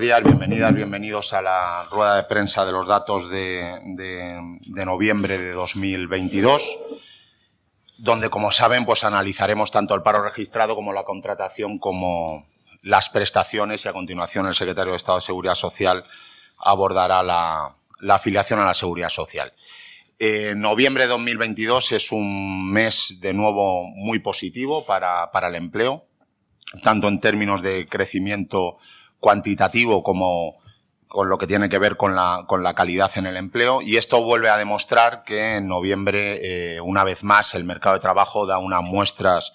bienvenidas, bienvenidos a la rueda de prensa de los datos de, de, noviembre de 2022, donde, como saben, pues analizaremos tanto el paro registrado como la contratación como las prestaciones y a continuación el secretario de Estado de Seguridad Social abordará la, afiliación a la Seguridad Social. Eh, noviembre de 2022 es un mes de nuevo muy positivo para el empleo, tanto en términos de crecimiento cuantitativo como con lo que tiene que ver con la, con la calidad en el empleo y esto vuelve a demostrar que en noviembre, eh, una vez más, el mercado de trabajo da unas muestras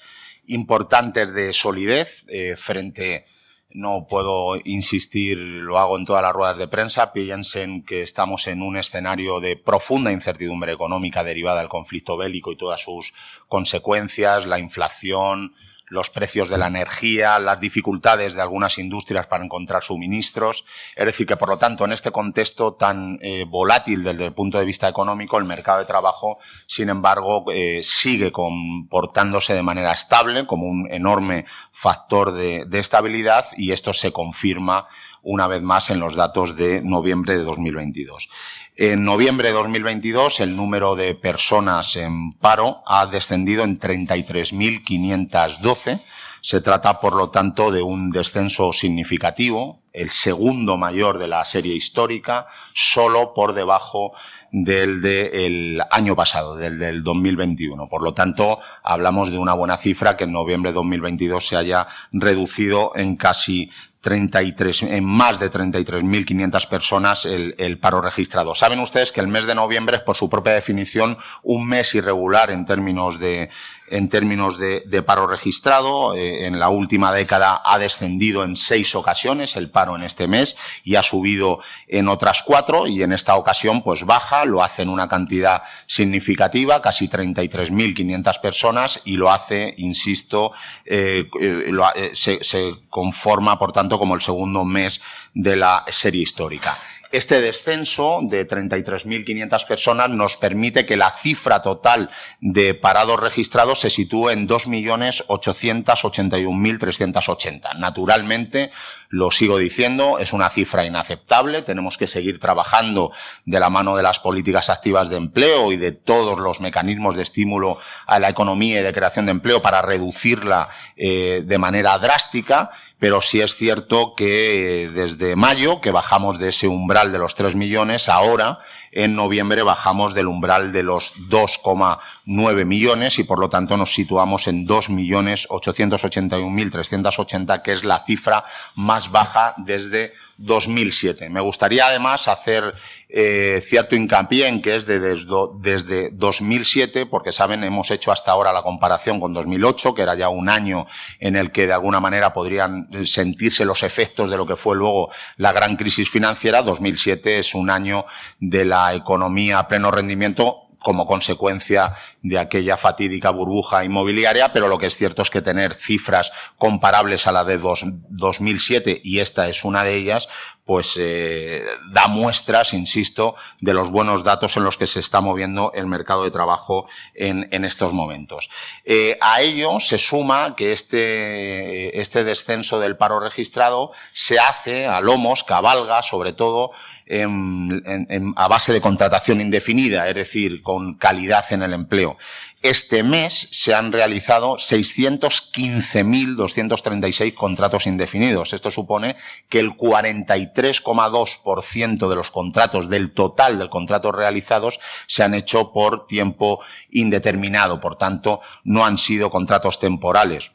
importantes de solidez eh, frente, no puedo insistir, lo hago en todas las ruedas de prensa, piensen que estamos en un escenario de profunda incertidumbre económica derivada del conflicto bélico y todas sus consecuencias, la inflación, los precios de la energía, las dificultades de algunas industrias para encontrar suministros. Es decir, que por lo tanto, en este contexto tan eh, volátil desde el punto de vista económico, el mercado de trabajo, sin embargo, eh, sigue comportándose de manera estable como un enorme factor de, estabilidad y esto se confirma una vez más en los datos de noviembre de 2022. En noviembre de 2022 el número de personas en paro ha descendido en 33.512. Se trata, por lo tanto, de un descenso significativo, el segundo mayor de la serie histórica, solo por debajo del del año pasado, del del 2021. Por lo tanto, hablamos de una buena cifra que en noviembre de 2022 se haya reducido en casi 33, en más de 33.500 personas el, el, paro registrado. Saben ustedes que el mes de noviembre es, por su propia definición, un mes irregular en términos de, en términos de, de paro registrado. Eh, en la última década ha descendido en seis ocasiones el paro en este mes y ha subido en otras cuatro y en esta ocasión pues baja, lo hace en una cantidad significativa, casi 33.500 personas y lo hace, insisto, eh, eh, lo, eh, se, se conforma por tanto como el segundo mes de la serie histórica. Este descenso de 33.500 personas nos permite que la cifra total de parados registrados se sitúe en 2.881.380. Naturalmente, lo sigo diciendo, es una cifra inaceptable. Tenemos que seguir trabajando de la mano de las políticas activas de empleo y de todos los mecanismos de estímulo a la economía y de creación de empleo para reducirla eh, de manera drástica. Pero sí es cierto que desde mayo, que bajamos de ese umbral de los 3 millones, ahora en noviembre bajamos del umbral de los 2,9 millones y por lo tanto nos situamos en 2.881.380, que es la cifra más baja desde 2007. Me gustaría además hacer eh, cierto hincapié en que es de desde, desde 2007, porque saben, hemos hecho hasta ahora la comparación con 2008, que era ya un año en el que de alguna manera podrían sentirse los efectos de lo que fue luego la gran crisis financiera. 2007 es un año de la economía a pleno rendimiento como consecuencia de aquella fatídica burbuja inmobiliaria, pero lo que es cierto es que tener cifras comparables a la de dos, 2007, y esta es una de ellas, pues eh, da muestras, insisto, de los buenos datos en los que se está moviendo el mercado de trabajo en, en estos momentos. Eh, a ello se suma que este, este descenso del paro registrado se hace a lomos, cabalga, sobre todo, en, en, a base de contratación indefinida, es decir, con calidad en el empleo. Este mes se han realizado 615.236 contratos indefinidos. Esto supone que el 43,2% de los contratos del total de contratos realizados se han hecho por tiempo indeterminado. Por tanto, no han sido contratos temporales.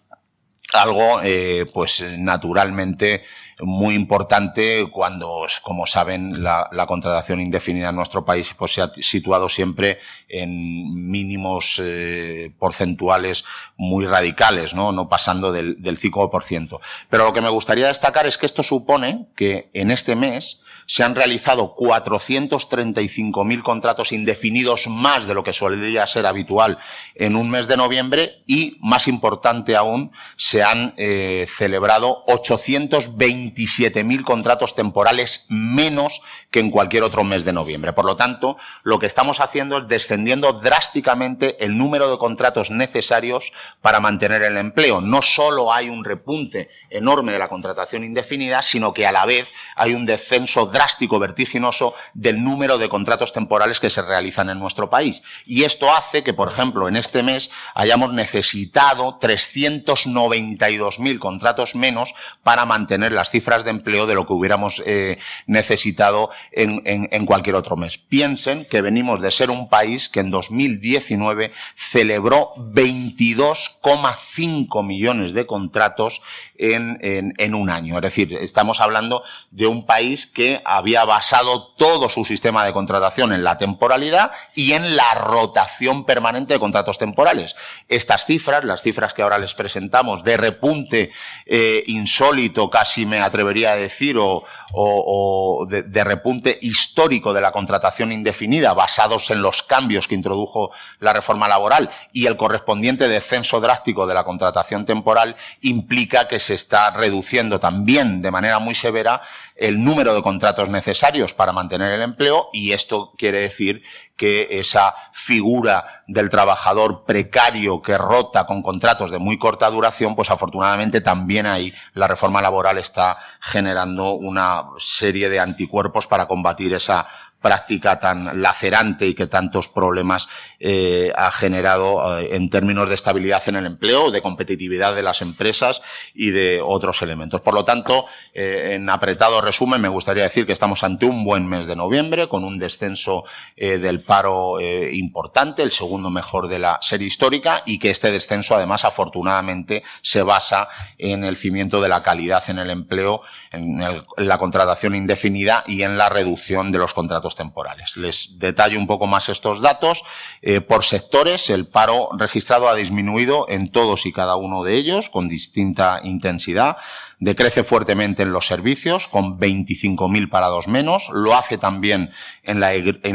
Algo, eh, pues, naturalmente, muy importante cuando, como saben, la, la, contratación indefinida en nuestro país pues, se ha situado siempre en mínimos eh, porcentuales muy radicales, ¿no? no pasando del, del 5%. Pero lo que me gustaría destacar es que esto supone que en este mes se han realizado 435.000 contratos indefinidos más de lo que solía ser habitual en un mes de noviembre y, más importante aún, se han eh, celebrado 827.000 contratos temporales menos que en cualquier otro mes de noviembre. Por lo tanto, lo que estamos haciendo es descendiendo drásticamente el número de contratos necesarios para mantener el empleo. No solo hay un repunte enorme de la contratación indefinida, sino que a la vez hay un descenso drástico, vertiginoso del número de contratos temporales que se realizan en nuestro país. Y esto hace que, por ejemplo, en este mes hayamos necesitado 392.000 contratos menos para mantener las cifras de empleo de lo que hubiéramos eh, necesitado en, en cualquier otro mes. Piensen que venimos de ser un país que en 2019 celebró 22,5 millones de contratos en, en, en, un año. Es decir, estamos hablando de un país que había basado todo su sistema de contratación en la temporalidad y en la rotación permanente de contratos temporales. Estas cifras, las cifras que ahora les presentamos, de repunte eh, insólito, casi me atrevería a decir, o, o, o de, de repunte histórico de la contratación indefinida, basados en los cambios que introdujo la reforma laboral y el correspondiente descenso drástico de la contratación temporal, implica que se está reduciendo también de manera muy severa el número de contratos necesarios para mantener el empleo y esto quiere decir que esa figura del trabajador precario que rota con contratos de muy corta duración, pues afortunadamente también ahí la reforma laboral está generando una serie de anticuerpos para combatir esa práctica tan lacerante y que tantos problemas eh, ha generado eh, en términos de estabilidad en el empleo, de competitividad de las empresas y de otros elementos. Por lo tanto, eh, en apretado resumen, me gustaría decir que estamos ante un buen mes de noviembre, con un descenso eh, del paro eh, importante, el segundo mejor de la serie histórica, y que este descenso, además, afortunadamente, se basa en el cimiento de la calidad en el empleo, en, la contratación indefinida y en la reducción de los contratos temporales. Les detallo un poco más estos datos. Eh, por sectores, el paro registrado ha disminuido en todos y cada uno de ellos con distinta intensidad decrece fuertemente en los servicios, con 25.000 parados menos, lo hace también en la,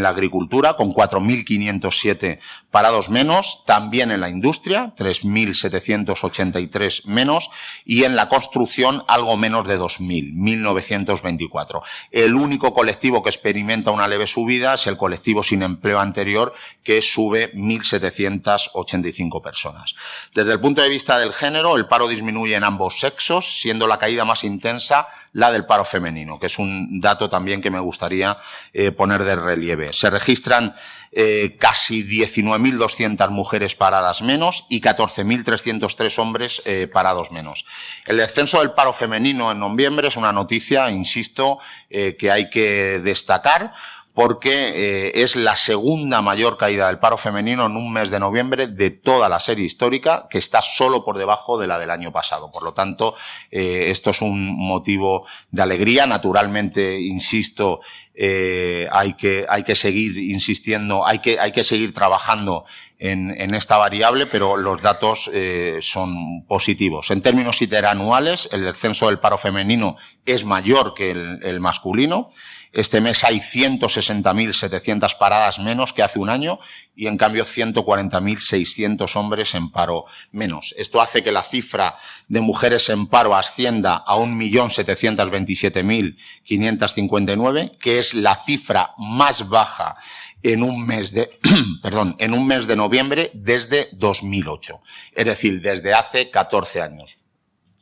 agricultura, con 4.507 parados menos, también en la industria, 3.783 menos, y en la construcción algo menos de 2.000, 1.924. El único colectivo que experimenta una leve subida es el colectivo sin empleo anterior, que sube 1.785 personas. Desde el punto de vista del género, el paro disminuye en ambos sexos, siendo la la caída más intensa la del paro femenino, que es un dato también que me gustaría eh, poner de relieve. Se registran eh, casi 19.200 mujeres paradas menos y 14.303 hombres eh, parados menos. El descenso del paro femenino en noviembre es una noticia, insisto, que hay que destacar porque eh, es la segunda mayor caída del paro femenino en un mes de noviembre de toda la serie histórica, que está solo por debajo de la del año pasado. Por lo tanto, eh, esto es un motivo de alegría. Naturalmente, insisto, eh, hay, que, hay que seguir insistiendo, hay que, hay que seguir trabajando en, en esta variable, pero los datos eh, son positivos. En términos interanuales, el descenso del paro femenino es mayor que el, el masculino. Este mes hay 160.700 paradas menos que hace un año y en cambio 140.600 hombres en paro menos. Esto hace que la cifra de mujeres en paro ascienda a 1.727.559, que es la cifra más baja en un mes de, perdón, en un mes de noviembre desde 2008. Es decir, desde hace 14 años.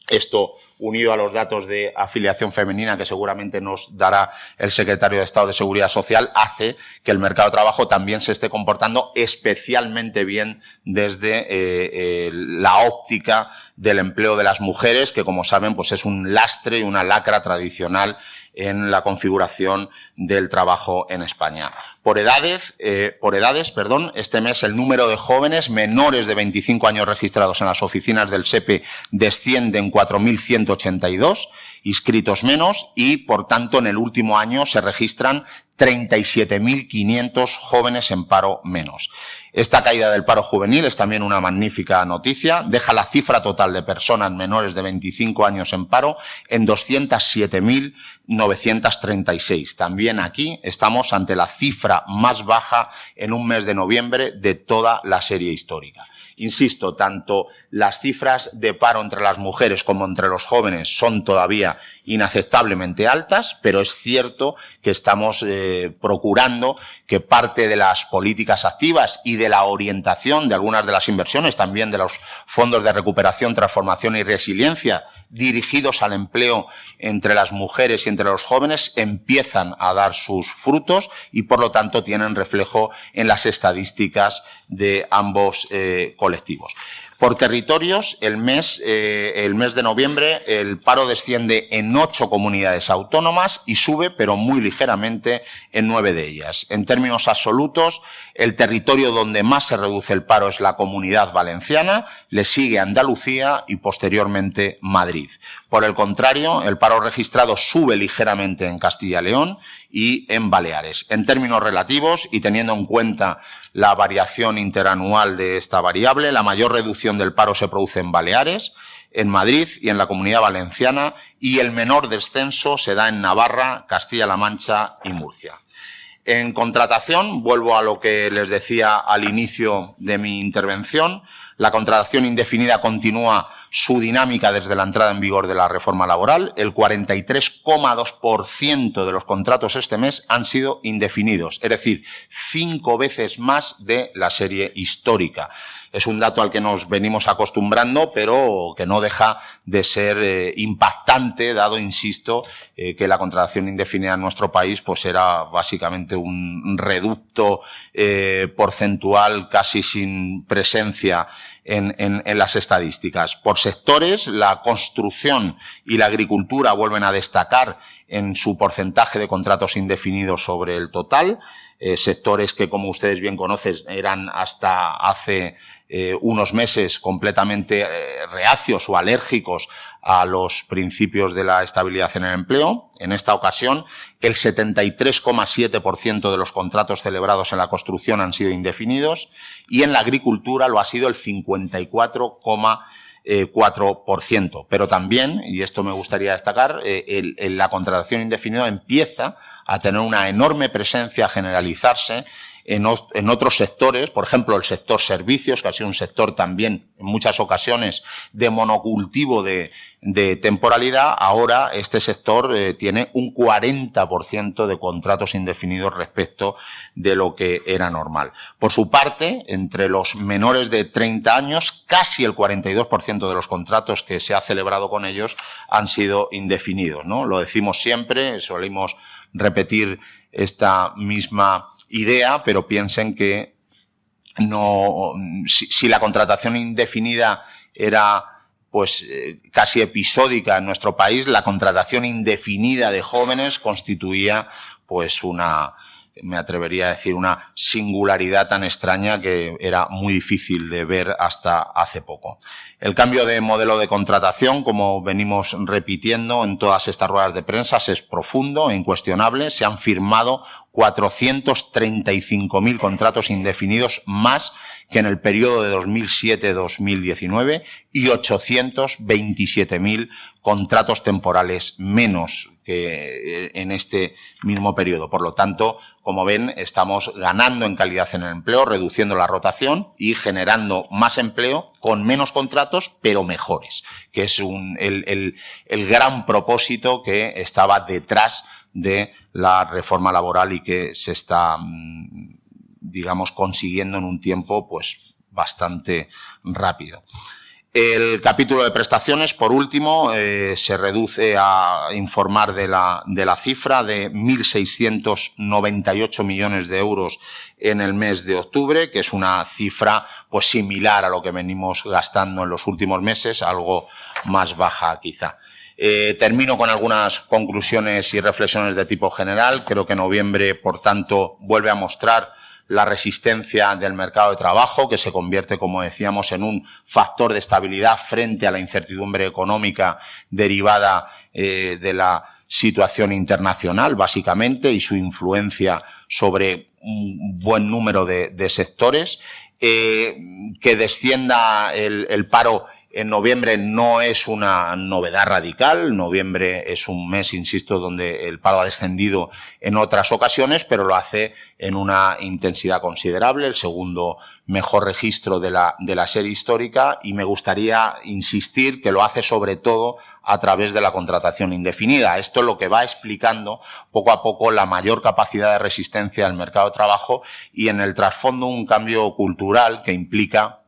Esto, unido a los datos de afiliación femenina que seguramente nos dará el secretario de Estado de Seguridad Social, hace que el mercado de trabajo también se esté comportando especialmente bien desde eh, eh, la óptica del empleo de las mujeres, que como saben, pues es un lastre y una lacra tradicional en la configuración del trabajo en España. Por edades, eh, por edades, perdón, este mes el número de jóvenes menores de 25 años registrados en las oficinas del SEPE desciende en 4.182 inscritos menos y, por tanto, en el último año se registran 37.500 jóvenes en paro menos. Esta caída del paro juvenil es también una magnífica noticia. Deja la cifra total de personas menores de 25 años en paro en 207.936. También aquí estamos ante la cifra más baja en un mes de noviembre de toda la serie histórica. Insisto, tanto las cifras de paro entre las mujeres como entre los jóvenes son todavía inaceptablemente altas, pero es cierto que estamos eh, procurando que parte de las políticas activas y de la orientación de algunas de las inversiones, también de los fondos de recuperación, transformación y resiliencia dirigidos al empleo entre las mujeres y entre los jóvenes empiezan a dar sus frutos y por lo tanto tienen reflejo en las estadísticas de ambos eh, colectivos. Por territorios, el mes, eh, el mes de noviembre, el paro desciende en ocho comunidades autónomas y sube, pero muy ligeramente, en nueve de ellas. En términos absolutos, el territorio donde más se reduce el paro es la comunidad valenciana, le sigue Andalucía y posteriormente Madrid. Por el contrario, el paro registrado sube ligeramente en Castilla y León y en Baleares. En términos relativos y teniendo en cuenta la variación interanual de esta variable, la mayor reducción del paro se produce en Baleares, en Madrid y en la Comunidad Valenciana y el menor descenso se da en Navarra, Castilla-La Mancha y Murcia. En contratación, vuelvo a lo que les decía al inicio de mi intervención, la contratación indefinida continúa su dinámica desde la entrada en vigor de la reforma laboral. El 43,2% de los contratos este mes han sido indefinidos, es decir, cinco veces más de la serie histórica. Es un dato al que nos venimos acostumbrando, pero que no deja de ser eh, impactante, dado, insisto, eh, que la contratación indefinida en nuestro país pues era básicamente un reducto eh, porcentual casi sin presencia en, en, las estadísticas. Por sectores, la construcción y la agricultura vuelven a destacar en su porcentaje de contratos indefinidos sobre el total. Eh, sectores que, como ustedes bien conocen, eran hasta hace eh, unos meses completamente eh, reacios o alérgicos a los principios de la estabilidad en el empleo. En esta ocasión, el 73,7% de los contratos celebrados en la construcción han sido indefinidos y en la agricultura lo ha sido el 54,4%. Pero también, y esto me gustaría destacar, eh, la contratación indefinida empieza a tener una enorme presencia, a generalizarse en, otros sectores, por ejemplo, el sector servicios, que ha sido un sector también en muchas ocasiones de monocultivo de, temporalidad, ahora este sector eh, tiene un 40% de contratos indefinidos respecto de lo que era normal. Por su parte, entre los menores de 30 años, casi el 42% de los contratos que se ha celebrado con ellos han sido indefinidos, ¿no? Lo decimos siempre, solimos repetir esta misma idea, pero piensen que no, si, la contratación indefinida era pues eh, casi episódica en nuestro país, la contratación indefinida de jóvenes constituía pues una, me atrevería a decir, una singularidad tan extraña que era muy difícil de ver hasta hace poco. El cambio de modelo de contratación, como venimos repitiendo en todas estas ruedas de prensa, es profundo e incuestionable. Se han firmado 435.000 contratos indefinidos más que en el periodo de 2007-2019 y 827.000 contratos temporales menos que eh, en este mismo periodo. Por lo tanto, como ven, estamos ganando en calidad en el empleo, reduciendo la rotación y generando más empleo con menos contratos, pero mejores, que es un, el, el, el gran propósito que estaba detrás de la reforma laboral y que se está, mm, digamos, consiguiendo en un tiempo, pues, bastante rápido. El capítulo de prestaciones, por último, eh, se reduce a informar de la, de la cifra de 1.698 millones de euros en el mes de octubre, que es una cifra pues similar a lo que venimos gastando en los últimos meses, algo más baja quizá. Eh, termino con algunas conclusiones y reflexiones de tipo general. Creo que noviembre, por tanto, vuelve a mostrar la resistencia del mercado de trabajo, que se convierte, como decíamos, en un factor de estabilidad frente a la incertidumbre económica derivada eh, de la situación internacional, básicamente, y su influencia sobre un buen número de, sectores, eh, que descienda el paro en noviembre no es una novedad radical. Noviembre es un mes, insisto, donde el paro ha descendido en otras ocasiones, pero lo hace en una intensidad considerable, el segundo mejor registro de la, de la serie histórica y me gustaría insistir que lo hace sobre todo a través de la contratación indefinida. Esto es lo que va explicando poco a poco la mayor capacidad de resistencia del mercado de trabajo y en el trasfondo un cambio cultural que implica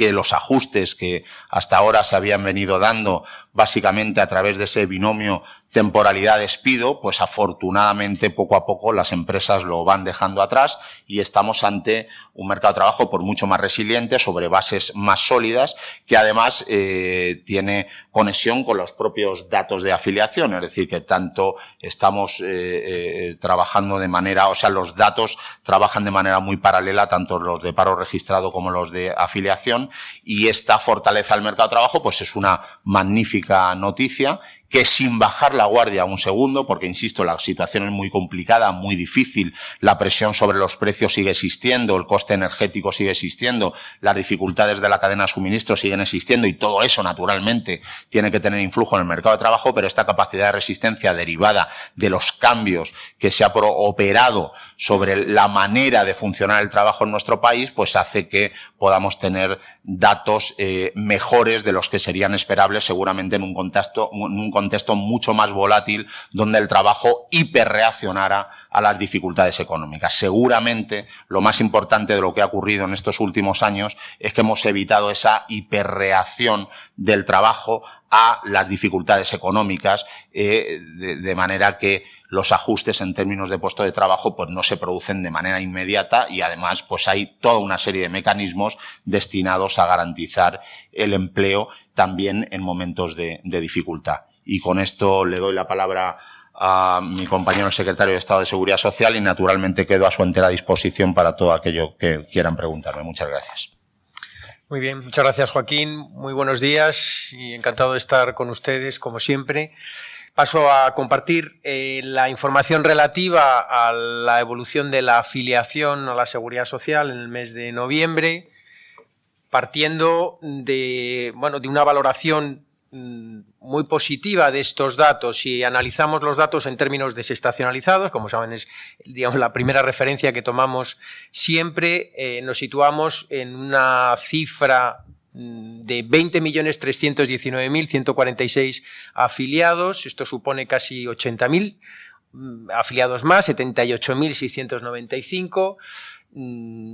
que los ajustes que hasta ahora se habían venido dando básicamente a través de ese binomio temporalidad-despido, pues afortunadamente poco a poco las empresas lo van dejando atrás y estamos ante un mercado de trabajo por mucho más resiliente, sobre bases más sólidas, que además eh, tiene conexión con los propios datos de afiliación, es decir, que tanto estamos eh, eh, trabajando de manera, o sea, los datos trabajan de manera muy paralela, tanto los de paro registrado como los de afiliación, y esta fortaleza del mercado de trabajo, pues es una magnífica noticia que sin bajar la guardia un segundo, porque insisto, la situación es muy complicada, muy difícil, la presión sobre los precios sigue existiendo, el coste energético sigue existiendo, las dificultades de la cadena de suministro siguen existiendo y todo eso naturalmente tiene que tener influjo en el mercado de trabajo, pero esta capacidad de resistencia derivada de los cambios que se ha operado sobre la manera de funcionar el trabajo en nuestro país, pues hace que podamos tener datos eh, mejores de los que serían esperables seguramente en un contexto, en un contexto mucho más volátil donde el trabajo hiperreaccionara a las dificultades económicas. Seguramente lo más importante de lo que ha ocurrido en estos últimos años es que hemos evitado esa hiperreacción del trabajo a las dificultades económicas, eh, de, manera que los ajustes en términos de puesto de trabajo pues no se producen de manera inmediata y además pues hay toda una serie de mecanismos destinados a garantizar el empleo también en momentos de dificultad. Y con esto le doy la palabra a mi compañero secretario de Estado de Seguridad Social y naturalmente quedo a su entera disposición para todo aquello que quieran preguntarme. Muchas gracias. Muy bien, muchas gracias Joaquín. Muy buenos días y encantado de estar con ustedes como siempre. Paso a compartir eh, la información relativa a la evolución de la afiliación a la seguridad social en el mes de noviembre, partiendo de, bueno, de una valoración Mm, muy positiva de estos datos. Si analizamos los datos en términos desestacionalizados, como saben es digamos, la primera referencia que tomamos siempre, eh, nos situamos en una cifra de 20.319.146 afiliados, esto supone casi 80.000 mm, afiliados más, 78.695.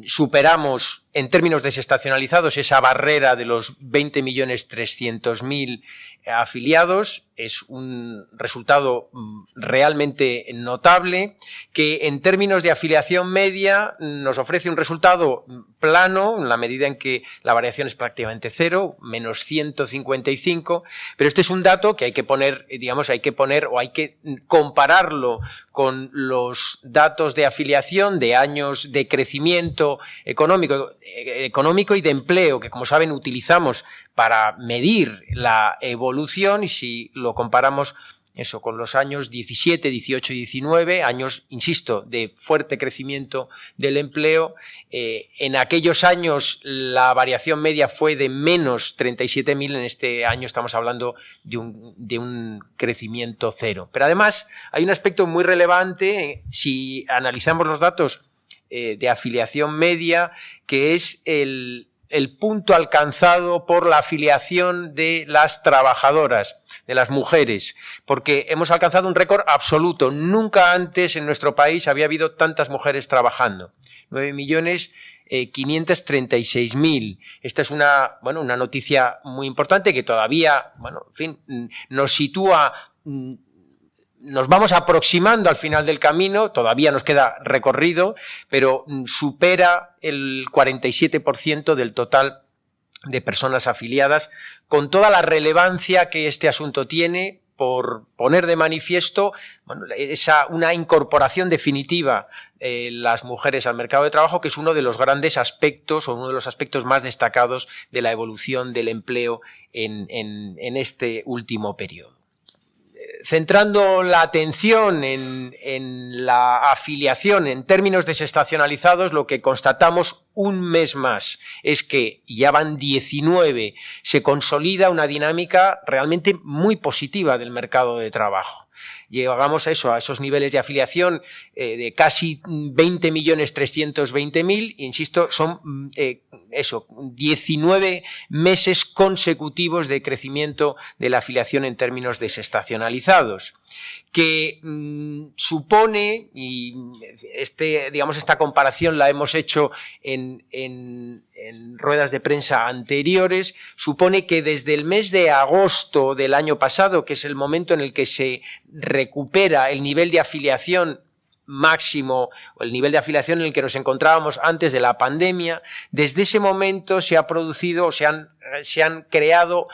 Superamos en términos desestacionalizados, esa barrera de los 20.300.000 afiliados es un resultado mm, realmente notable que en términos de afiliación media nos ofrece un resultado mm, plano en la medida en que la variación es prácticamente cero, menos 155, pero este es un dato que hay que poner, digamos, hay que poner o hay que mm, compararlo con los datos de afiliación de años de crecimiento económico económico y de empleo, que como saben utilizamos para medir la evolución y si lo comparamos eso con los años 17, 18 y 19, años, insisto, de fuerte crecimiento del empleo. Eh, en aquellos años la variación media fue de menos 37.000, en este año estamos hablando de un, de un crecimiento cero. Pero además hay un aspecto muy relevante, si analizamos los datos eh, de afiliación media, que es el, punto alcanzado por la afiliación de las trabajadoras, de las mujeres, porque hemos alcanzado un récord absoluto. Nunca antes en nuestro país había habido tantas mujeres trabajando. 9 millones eh. Esta es una, bueno, una noticia muy importante que todavía, bueno, en fin, nos sitúa mm, nos vamos aproximando al final del camino, todavía nos queda recorrido, pero mm, supera el 47% del total de personas afiliadas, con toda la relevancia que este asunto tiene por poner de manifiesto esa, una incorporación definitiva de las mujeres al mercado de trabajo, que es uno de los grandes aspectos o uno de los aspectos más destacados de la evolución del empleo en, en este último periodo centrando la atención en, la afiliación en términos desestacionalizados, lo que constatamos un mes más es que ya van 19, se consolida una dinámica realmente muy positiva del mercado de trabajo llegamos a eso, a esos niveles de afiliación eh, de casi 20 millones 320 mil, insisto, son mm, eh, eso, 19 meses consecutivos de crecimiento de la afiliación en términos desestacionalizados que mm, supone, y este, digamos, esta comparación la hemos hecho en, en, ruedas de prensa anteriores, supone que desde el mes de agosto del año pasado, que es el momento en el que se recupera el nivel de afiliación máximo o el nivel de afiliación en el que nos encontrábamos antes de la pandemia, desde ese momento se ha producido o se han, se han creado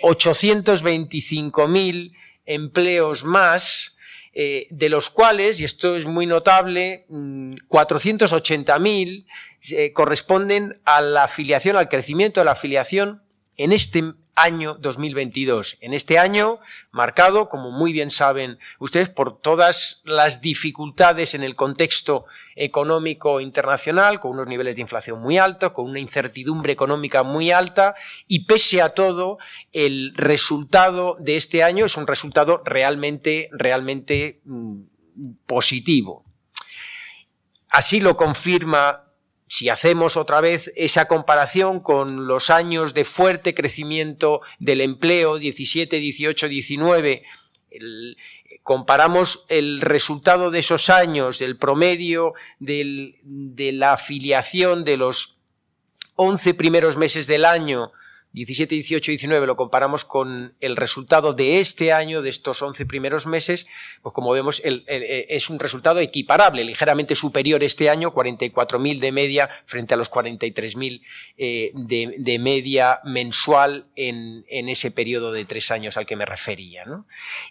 825.000 empleos más, eh, de los cuales, y esto es muy notable, 480.000 mm, eh, corresponden a la afiliación, al crecimiento de la afiliación en este año 2022. En este año marcado, como muy bien saben ustedes, por todas las dificultades en el contexto económico internacional, con unos niveles de inflación muy altos, con una incertidumbre económica muy alta, y pese a todo, el resultado de este año es un resultado realmente, realmente mm, positivo. Así lo confirma si hacemos otra vez esa comparación con los años de fuerte crecimiento del empleo, 17, 18, 19, comparamos el resultado de esos años, del promedio de la afiliación de los 11 primeros meses del año 17, 18 y 19 lo comparamos con el resultado de este año, de estos 11 primeros meses, pues como vemos es un resultado equiparable, ligeramente superior este año, 44.000 de media frente a los 43.000 eh, de, media mensual en, ese periodo de tres años al que me refería.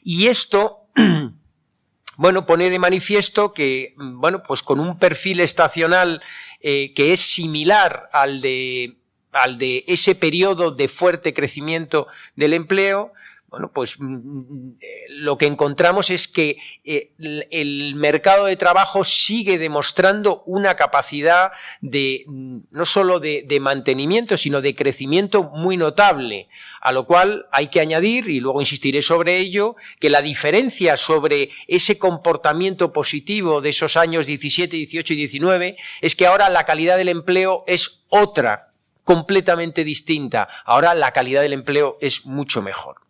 Y esto... bueno, pone de manifiesto que, bueno, pues con un perfil estacional eh, que es similar al de al de ese periodo de fuerte crecimiento del empleo, bueno, pues mm, mm, lo que encontramos es que eh, el mercado de trabajo sigue demostrando una capacidad de mm, no solo de, mantenimiento, sino de crecimiento muy notable, a lo cual hay que añadir, y luego insistiré sobre ello, que la diferencia sobre ese comportamiento positivo de esos años 17, 18 y 19 es que ahora la calidad del empleo es otra completamente distinta. Ahora la calidad del empleo es mucho mejor.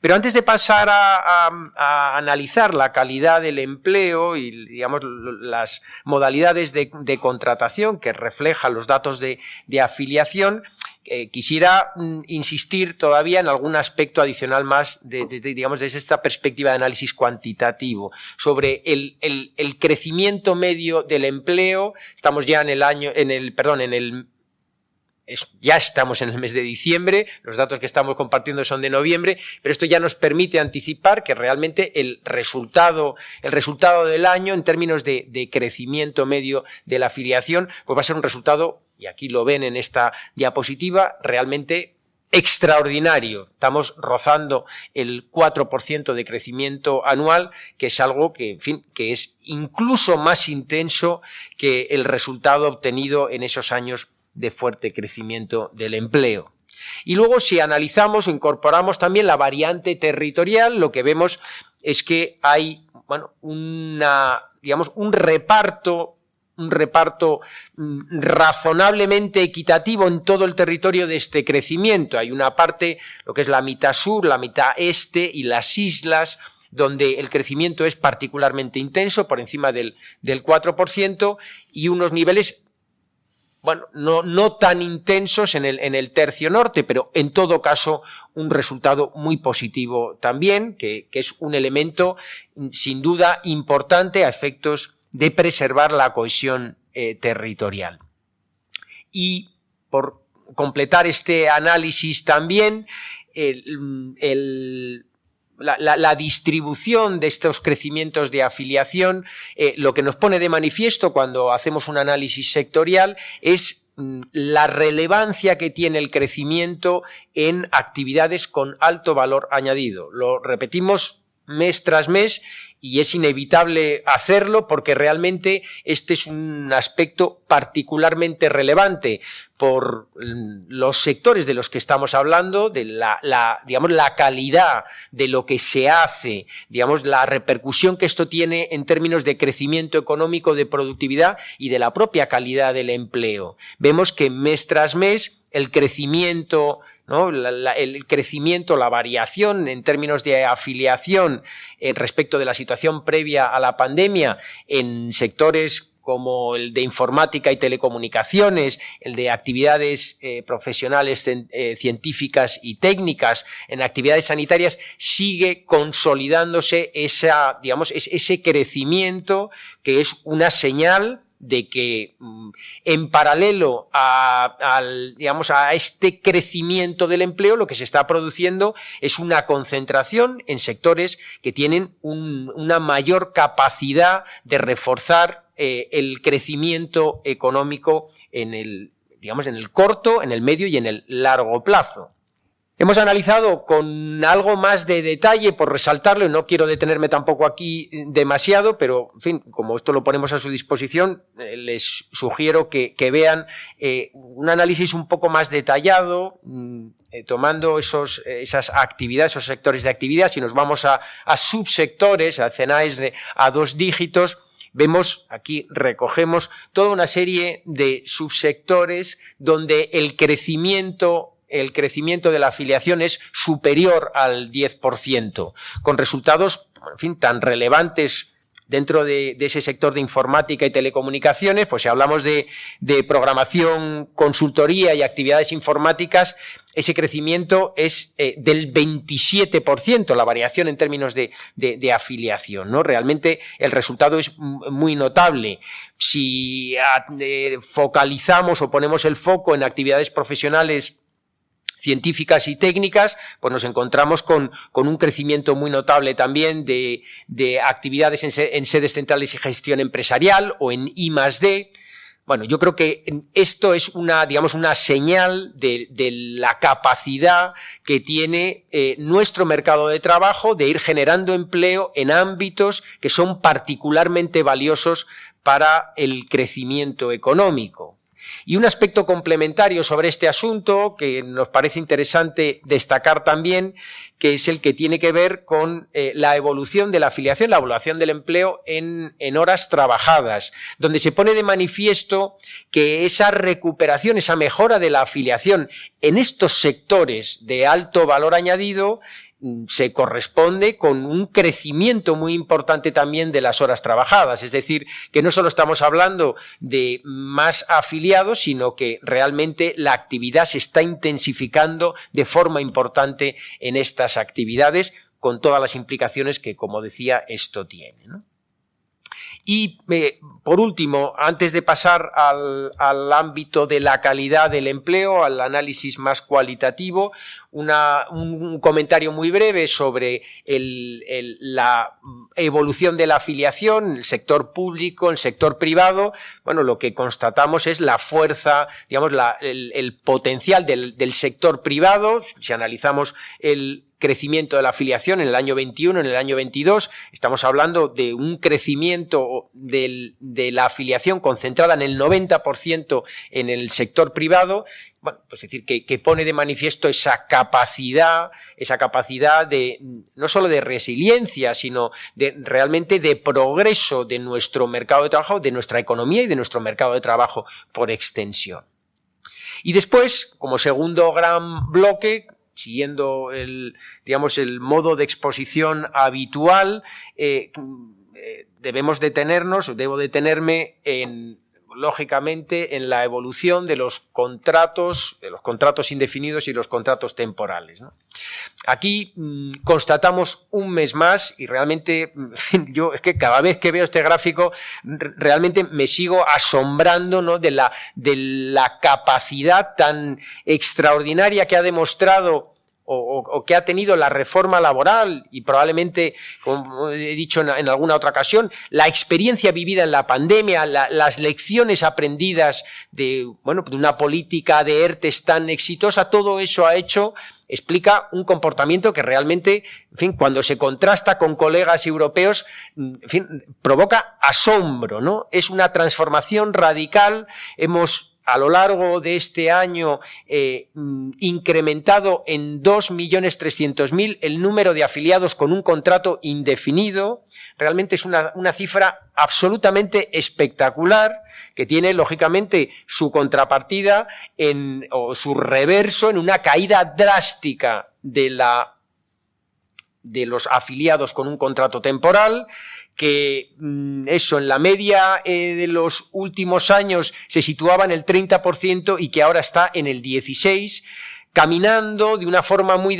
Pero antes de pasar a, analizar la calidad del empleo y digamos las modalidades de, contratación que reflejan los datos de, afiliación, eh, quisiera mm, insistir todavía en algún aspecto adicional más desde, desde esta perspectiva de análisis cuantitativo sobre el, el, crecimiento medio del empleo. Estamos ya en el año, en el, perdón, en el ya estamos en el mes de diciembre, los datos que estamos compartiendo son de noviembre, pero esto ya nos permite anticipar que realmente el resultado, el resultado del año en términos de, crecimiento medio de la afiliación, pues va a ser un resultado, y aquí lo ven en esta diapositiva, realmente extraordinario. Estamos rozando el 4% de crecimiento anual, que es algo que, en fin, que es incluso más intenso que el resultado obtenido en esos años de fuerte crecimiento del empleo. Y luego si analizamos o incorporamos también la variante territorial, lo que vemos es que hay bueno, una, digamos, un reparto un reparto mm, razonablemente equitativo en todo el territorio de este crecimiento. Hay una parte, lo que es la mitad sur, la mitad este y las islas, donde el crecimiento es particularmente intenso, por encima del, del 4%, y unos niveles bueno, no, no tan intensos en el, en el, tercio norte, pero en todo caso un resultado muy positivo también, que, es un elemento sin duda importante a efectos de preservar la cohesión eh, territorial. Y por completar este análisis también, el, la, distribución de estos crecimientos de afiliación, eh, lo que nos pone de manifiesto cuando hacemos un análisis sectorial es mm, la relevancia que tiene el crecimiento en actividades con alto valor añadido. Lo repetimos mes tras mes y es inevitable hacerlo porque realmente este es un aspecto particularmente relevante por los sectores de los que estamos hablando, de la, digamos, la calidad de lo que se hace, digamos, la repercusión que esto tiene en términos de crecimiento económico, de productividad y de la propia calidad del empleo. Vemos que mes tras mes el crecimiento el crecimiento, la variación en términos de afiliación eh, respecto de la situación previa a la pandemia en sectores como el de informática y telecomunicaciones, el de actividades eh, profesionales eh, científicas y técnicas, en actividades sanitarias, sigue consolidándose esa, digamos, ese crecimiento que es una señal de que mm, en paralelo a, digamos, a este crecimiento del empleo, lo que se está produciendo es una concentración en sectores que tienen una mayor capacidad de reforzar eh, el crecimiento económico en el, digamos, en el corto, en el medio y en el largo plazo. Hemos analizado con algo más de detalle, por resaltarlo, y no quiero detenerme tampoco aquí demasiado, pero, en fin, como esto lo ponemos a su disposición, eh, les sugiero que, vean eh, un análisis un poco más detallado, mm, eh, tomando esos, esas actividades, esos sectores de actividad, si nos vamos a, subsectores, a CENAES de a dos dígitos, vemos aquí recogemos toda una serie de subsectores donde el crecimiento el crecimiento de la afiliación es superior al 10%, con resultados, en fin, tan relevantes dentro de, ese sector de informática y telecomunicaciones, pues si hablamos de, programación, consultoría y actividades informáticas, ese crecimiento es eh, del 27%, la variación en términos de, afiliación. ¿no? Realmente el resultado es muy notable. Si eh, focalizamos o ponemos el foco en actividades profesionales científicas y técnicas, pues nos encontramos con, con un crecimiento muy notable también de, de actividades en, sedes centrales y gestión empresarial o en I D. Bueno, yo creo que esto es una, digamos, una señal de, de la capacidad que tiene eh, nuestro mercado de trabajo de ir generando empleo en ámbitos que son particularmente valiosos para el crecimiento económico. Y un aspecto complementario sobre este asunto que nos parece interesante destacar también, que es el que tiene que ver con eh, la evolución de la afiliación, la evaluación del empleo en, horas trabajadas, donde se pone de manifiesto que esa recuperación, esa mejora de la afiliación en estos sectores de alto valor añadido se corresponde con un crecimiento muy importante también de las horas trabajadas. Es decir, que no solo estamos hablando de más afiliados, sino que realmente la actividad se está intensificando de forma importante en estas actividades, con todas las implicaciones que, como decía, esto tiene. Y eh, por último, antes de pasar al, ámbito de la calidad del empleo, al análisis más cualitativo, un comentario muy breve sobre la evolución de la afiliación, el sector público, el sector privado. Bueno, lo que constatamos es la fuerza, digamos, el, potencial del, del sector privado. Si analizamos el crecimiento de la afiliación en el año 21, en el año 22. Estamos hablando de un crecimiento de la afiliación concentrada en el 90% en el sector privado. Bueno, pues decir, que, que, pone de manifiesto esa capacidad, esa capacidad de, no solo de resiliencia, sino de realmente de progreso de nuestro mercado de trabajo, de nuestra economía y de nuestro mercado de trabajo por extensión. Y después, como segundo gran bloque, siguiendo el, digamos, el modo de exposición habitual, eh, eh, debemos detenernos, debo detenerme en, lógicamente, en la evolución de los contratos, de los contratos indefinidos y los contratos temporales. Aquí mm, constatamos un mes más y realmente, yo es que cada vez que veo este gráfico, realmente me sigo asombrando ¿no? de, la, de la capacidad tan extraordinaria que ha demostrado o, que ha tenido la reforma laboral y probablemente, como he dicho en, alguna otra ocasión, la experiencia vivida en la pandemia, las lecciones aprendidas de, bueno, de una política de ERTES tan exitosa, todo eso ha hecho explica un comportamiento que realmente, cuando se contrasta con colegas europeos, provoca asombro, ¿no? Es una transformación radical. Hemos a lo largo de este año eh, mm, incrementado en 2.300.000 el número de afiliados con un contrato indefinido. Realmente es una, una cifra absolutamente espectacular que tiene lógicamente su contrapartida en, o su reverso en una caída drástica de la de los afiliados con un contrato temporal que mm, eso en la media eh, de los últimos años se situaba en el 30% y que ahora está en el 16%, caminando de una forma muy,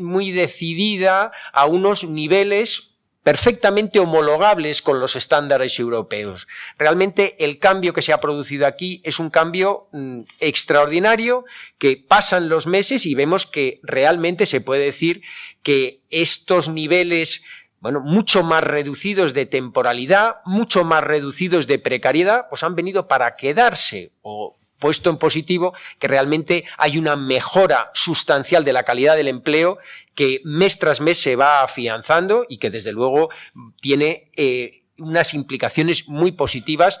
muy decidida a unos niveles perfectamente homologables con los estándares europeos. Realmente el cambio que se ha producido aquí es un cambio mm, extraordinario que pasan los meses y vemos que realmente se puede decir que estos niveles bueno, mucho más reducidos de temporalidad, mucho más reducidos de precariedad, pues han venido para quedarse o puesto en positivo que realmente hay una mejora sustancial de la calidad del empleo que mes tras mes se va afianzando y que desde luego tiene eh, unas implicaciones muy positivas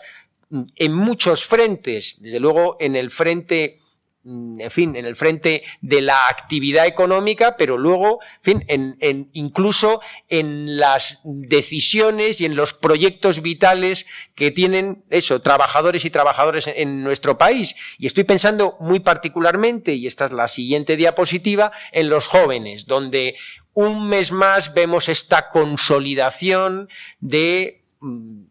en muchos frentes, desde luego en el frente en fin, en el frente de la actividad económica, pero luego, en fin, en, incluso en las decisiones y en los proyectos vitales que tienen eso, trabajadores y trabajadoras en, en nuestro país. Y estoy pensando muy particularmente, y esta es la siguiente diapositiva, en los jóvenes, donde un mes más vemos esta consolidación de mm,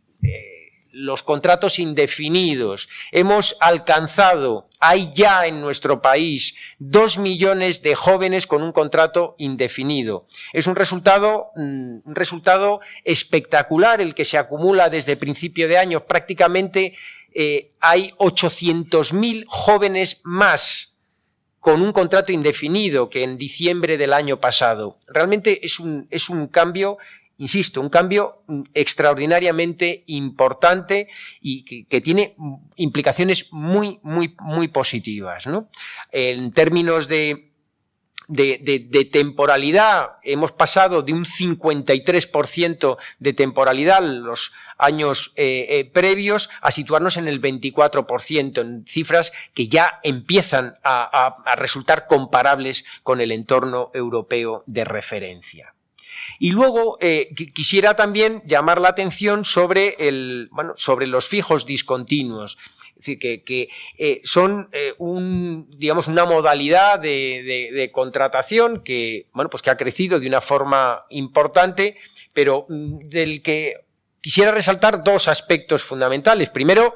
los contratos indefinidos. Hemos alcanzado, hay ya en nuestro país, dos millones de jóvenes con un contrato indefinido. Es un resultado, mm, un resultado espectacular el que se acumula desde principio de año. Prácticamente eh, hay 800.000 jóvenes más con un contrato indefinido que en diciembre del año pasado. Realmente es un, es un cambio insisto, un cambio mm, extraordinariamente importante y que, tiene implicaciones muy, muy, muy positivas. ¿no? En términos de, de, temporalidad, hemos pasado de un 53% de temporalidad los años eh, eh, previos a situarnos en el 24%, en cifras que ya empiezan a resultar comparables con el entorno europeo de referencia. Y luego eh, quisiera también llamar la atención sobre, el, bueno, sobre los fijos discontinuos. Es decir, que, eh, son eh, digamos, una modalidad de, de, contratación que, bueno, pues que ha crecido de una forma importante, pero mm, del que quisiera resaltar dos aspectos fundamentales. Primero,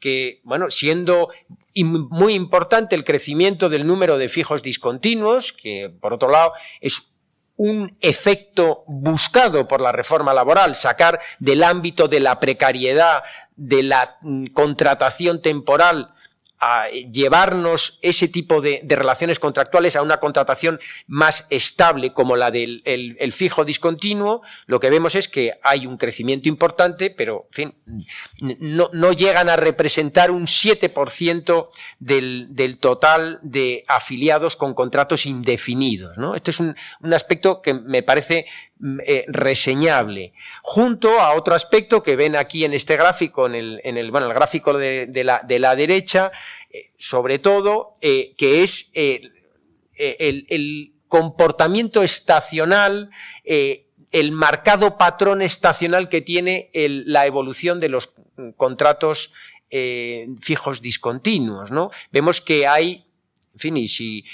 que, bueno, siendo muy importante el crecimiento del número de fijos discontinuos, que por otro lado es un efecto buscado por la reforma laboral, sacar del ámbito de la precariedad, de la mm, contratación temporal, a llevarnos ese tipo de, relaciones contractuales a una contratación más estable como la del el, fijo discontinuo, lo que vemos es que hay un crecimiento importante, pero en fin, no, llegan a representar un 7% del, del, total de afiliados con contratos indefinidos. ¿no? Este es un, aspecto que me parece mm, eh, reseñable, junto a otro aspecto que ven aquí en este gráfico, en el, en el, bueno, el gráfico de, la, de la derecha, sobre todo, eh, que es eh, el, comportamiento estacional, el marcado patrón estacional que tiene la evolución de los contratos fijos discontinuos. ¿no? Vemos que hay en fin, y si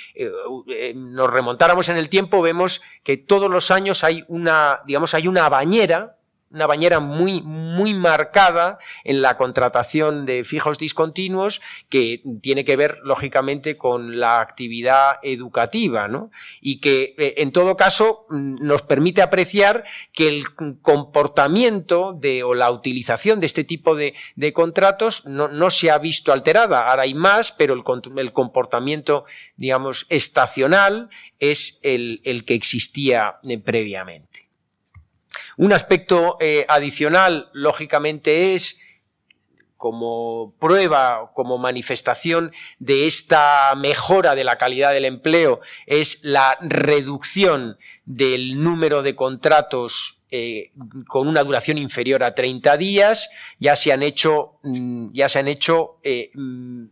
nos remontáramos en el tiempo, vemos que todos los años hay una, digamos, hay una bañera una bañera muy, muy marcada en la contratación de fijos discontinuos que tiene que ver, lógicamente, con la actividad educativa, ¿no? Y que, eh, en todo caso, mm, nos permite apreciar que el comportamiento de, o la utilización de este tipo de, contratos no, se ha visto alterada. Ahora hay más, pero el, el comportamiento, digamos, estacional es el, el que existía eh, previamente. Un aspecto eh, adicional, lógicamente, es como prueba, como manifestación de esta mejora de la calidad del empleo, es la reducción del número de contratos eh, con una duración inferior a 30 días. Ya se han hecho, mm, ya se han hecho eh, mm,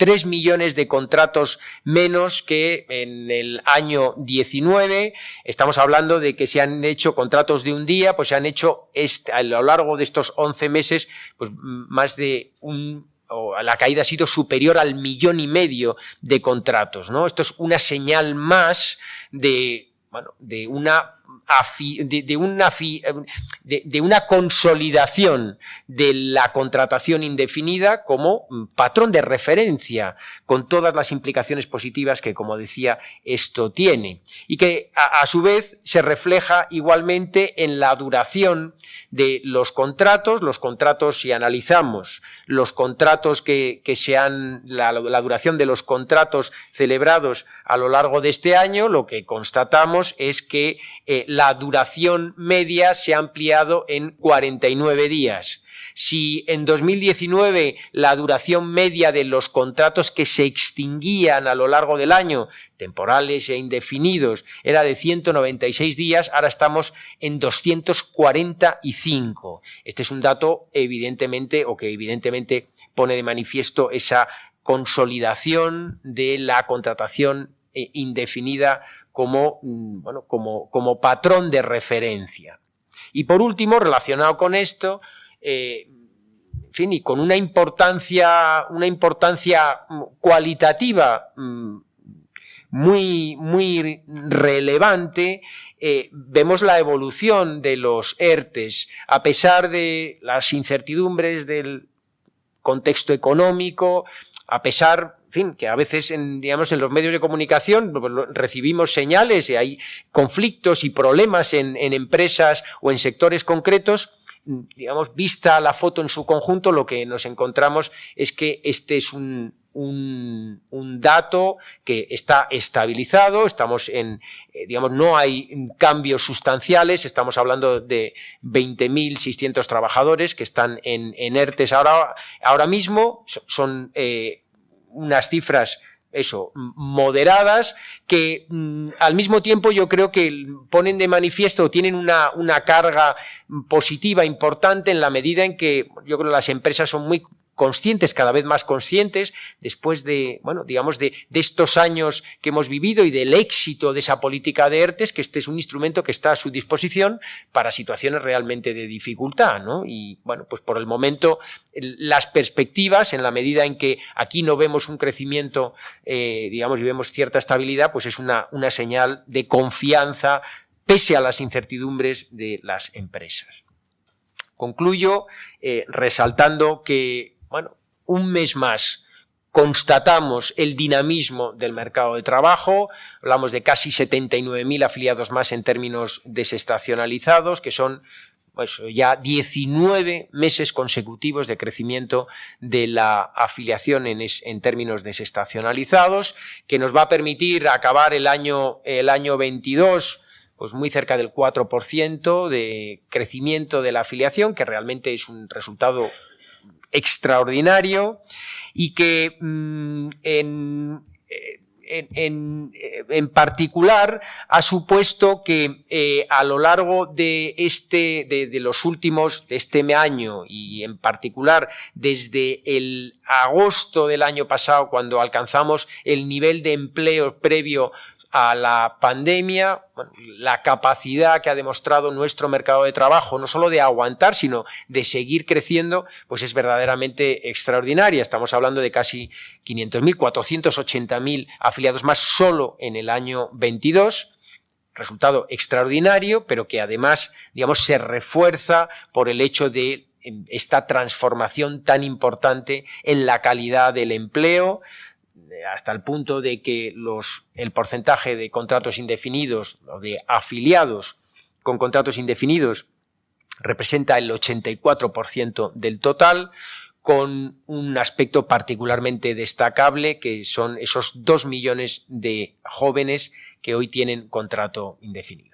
3 millones de contratos menos que en el año 19. Estamos hablando de que se han hecho contratos de un día, pues se han hecho a lo largo de estos 11 meses, pues más de un la caída ha sido superior al millón y medio de contratos, ¿no? Esto es una señal más de, bueno, de una de, una, consolidación de la contratación indefinida como mm, patrón de referencia, con todas las implicaciones positivas que, como decía, esto tiene. Y que, a, su vez, se refleja igualmente en la duración de los contratos, los contratos, si analizamos los contratos que, que se han, la duración de los contratos celebrados a lo largo de este año, lo que constatamos es que eh, la duración media se ha ampliado en 49 días. Si en 2019 la duración media de los contratos que se extinguían a lo largo del año, temporales e indefinidos, era de 196 días, ahora estamos en 245. Este es un dato evidentemente o que evidentemente pone de manifiesto esa consolidación de la contratación eh, indefinida como, mm, bueno, como, como, patrón de referencia. Y por último, relacionado con esto, eh, fin, y con una importancia, una importancia mm, cualitativa mm, muy, muy relevante, eh, vemos la evolución de los ERTES, a pesar de las incertidumbres del contexto económico, a pesar en fin, que a veces en, digamos, en los medios de comunicación recibimos señales y hay conflictos y problemas en, empresas o en sectores concretos, digamos, vista la foto en su conjunto, lo que nos encontramos es que este es un, un, dato que está estabilizado, estamos en, eh, digamos, no hay cambios sustanciales, estamos hablando de 20.600 trabajadores que están en, en ERTES ahora, ahora mismo, son eh, unas cifras eso, moderadas, que mm, al mismo tiempo yo creo que ponen de manifiesto tienen una, una, carga positiva importante en la medida en que yo creo que las empresas son muy conscientes, cada vez más conscientes, después de, bueno, digamos, de, estos años que hemos vivido y del éxito de esa política de ERTES, que este es un instrumento que está a su disposición para situaciones realmente de dificultad, ¿no? Y, bueno, pues por el momento, las perspectivas, en la medida en que aquí no vemos un crecimiento, eh, digamos, y vemos cierta estabilidad, pues es una, una señal de confianza pese a las incertidumbres de las empresas. Concluyo eh, resaltando que bueno, un mes más constatamos el dinamismo del mercado de trabajo, hablamos de casi 79.000 afiliados más en términos desestacionalizados, que son pues, ya 19 meses consecutivos de crecimiento de la afiliación en, términos desestacionalizados, que nos va a permitir acabar el año, el año 22 pues muy cerca del 4% de crecimiento de la afiliación, que realmente es un resultado extraordinario y que mm, en, en, en, particular ha supuesto que eh, a lo largo de este de, de, los últimos de este año y en particular desde el agosto del año pasado cuando alcanzamos el nivel de empleo previo a la pandemia, la capacidad que ha demostrado nuestro mercado de trabajo, no solo de aguantar, sino de seguir creciendo, pues es verdaderamente extraordinaria. Estamos hablando de casi 500.000, 480.000 afiliados más solo en el año 22 resultado extraordinario, pero que además, digamos, se refuerza por el hecho de em, esta transformación tan importante en la calidad del empleo, hasta el punto de que los, el porcentaje de contratos indefinidos o de afiliados con contratos indefinidos representa el 84% del total, con un aspecto particularmente destacable, que son esos dos millones de jóvenes que hoy tienen contrato indefinido.